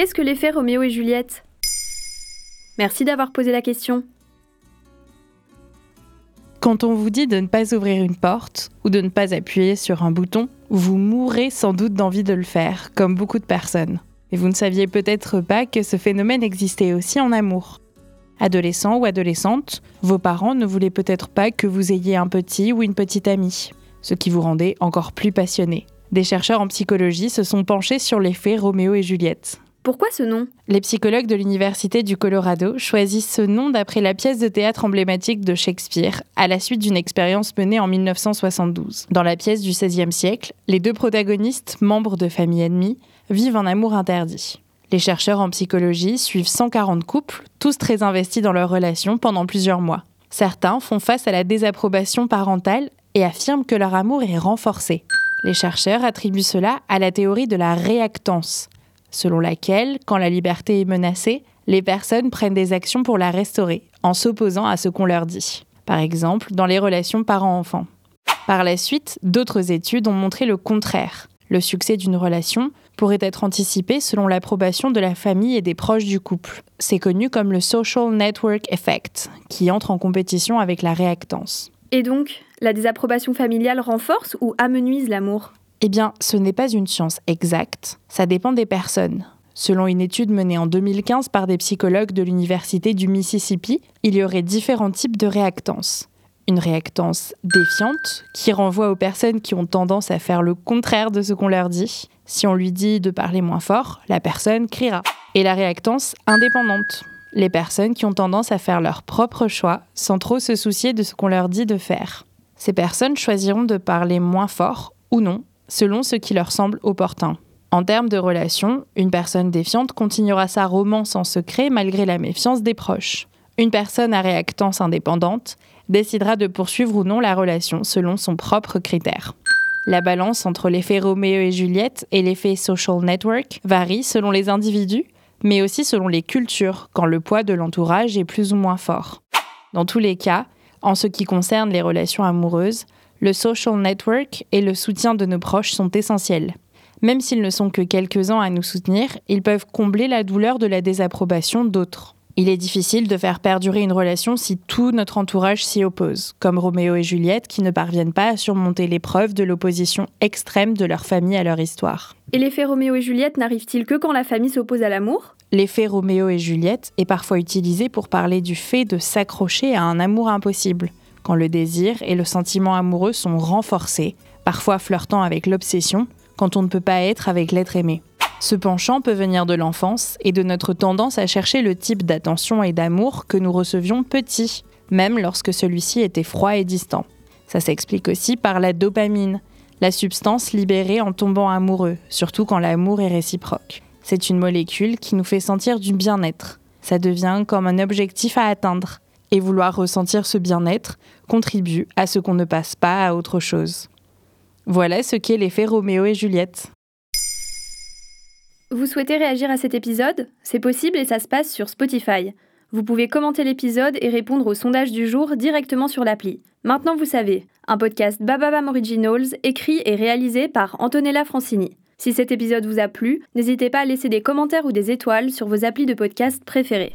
Qu'est-ce que l'effet Roméo et Juliette? Merci d'avoir posé la question. Quand on vous dit de ne pas ouvrir une porte ou de ne pas appuyer sur un bouton, vous mourrez sans doute d'envie de le faire, comme beaucoup de personnes. Et vous ne saviez peut-être pas que ce phénomène existait aussi en amour. Adolescent ou adolescente, vos parents ne voulaient peut-être pas que vous ayez un petit ou une petite amie, ce qui vous rendait encore plus passionné. Des chercheurs en psychologie se sont penchés sur l'effet Roméo et Juliette. Pourquoi ce nom? Les psychologues de l'Université du Colorado choisissent ce nom d'après la pièce de théâtre emblématique de Shakespeare, à la suite d'une expérience menée en 1972. Dans la pièce du XVIe siècle, les deux protagonistes, membres de familles ennemies, vivent un amour interdit. Les chercheurs en psychologie suivent 140 couples, tous très investis dans leur relation pendant plusieurs mois. Certains font face à la désapprobation parentale et affirment que leur amour est renforcé. Les chercheurs attribuent cela à la théorie de la réactance, selon laquelle, quand la liberté est menacée, les personnes prennent des actions pour la restaurer, en s'opposant à ce qu'on leur dit. Par exemple, dans les relations parents-enfants. Par la suite, d'autres études ont montré le contraire. Le succès d'une relation pourrait être anticipé selon l'approbation de la famille et des proches du couple. C'est connu comme le Social Network Effect, qui entre en compétition avec la réactance. Et donc, la désapprobation familiale renforce ou amenuise l'amour? Eh bien, ce n'est pas une science exacte, ça dépend des personnes. Selon une étude menée en 2015 par des psychologues de l'Université du Mississippi, il y aurait différents types de réactance. Une réactance défiante, qui renvoie aux personnes qui ont tendance à faire le contraire de ce qu'on leur dit. Si on lui dit de parler moins fort, la personne criera. Et la réactance indépendante, les personnes qui ont tendance à faire leur propre choix sans trop se soucier de ce qu'on leur dit de faire. Ces personnes choisiront de parler moins fort ou non selon ce qui leur semble opportun. En termes de relation, une personne défiante continuera sa romance en secret malgré la méfiance des proches. Une personne à réactance indépendante décidera de poursuivre ou non la relation selon son propre critère. La balance entre l'effet Roméo et Juliette et l'effet social network varie selon les individus, mais aussi selon les cultures, quand le poids de l'entourage est plus ou moins fort. Dans tous les cas, en ce qui concerne les relations amoureuses, le social network et le soutien de nos proches sont essentiels. Même s'ils ne sont que quelques-uns à nous soutenir, ils peuvent combler la douleur de la désapprobation d'autres. Il est difficile de faire perdurer une relation si tout notre entourage s'y oppose, comme Roméo et Juliette qui ne parviennent pas à surmonter l'épreuve de l'opposition extrême de leur famille à leur histoire. Et l'effet Roméo et Juliette n'arrive-t-il que quand la famille s'oppose à l'amour? L'effet Roméo et Juliette est parfois utilisé pour parler du fait de s'accrocher à un amour impossible quand le désir et le sentiment amoureux sont renforcés, parfois flirtant avec l'obsession, quand on ne peut pas être avec l'être aimé. Ce penchant peut venir de l'enfance et de notre tendance à chercher le type d'attention et d'amour que nous recevions petits, même lorsque celui-ci était froid et distant. Ça s'explique aussi par la dopamine, la substance libérée en tombant amoureux, surtout quand l'amour est réciproque. C'est une molécule qui nous fait sentir du bien-être. Ça devient comme un objectif à atteindre, et vouloir ressentir ce bien-être contribue à ce qu'on ne passe pas à autre chose. Voilà ce qu'est l'effet Roméo et Juliette. Vous souhaitez réagir à cet épisode? C'est possible et ça se passe sur Spotify. Vous pouvez commenter l'épisode et répondre au sondage du jour directement sur l'appli. Maintenant vous savez, un podcast Bababam Originals écrit et réalisé par Antonella Francini. Si cet épisode vous a plu, n'hésitez pas à laisser des commentaires ou des étoiles sur vos applis de podcast préférés.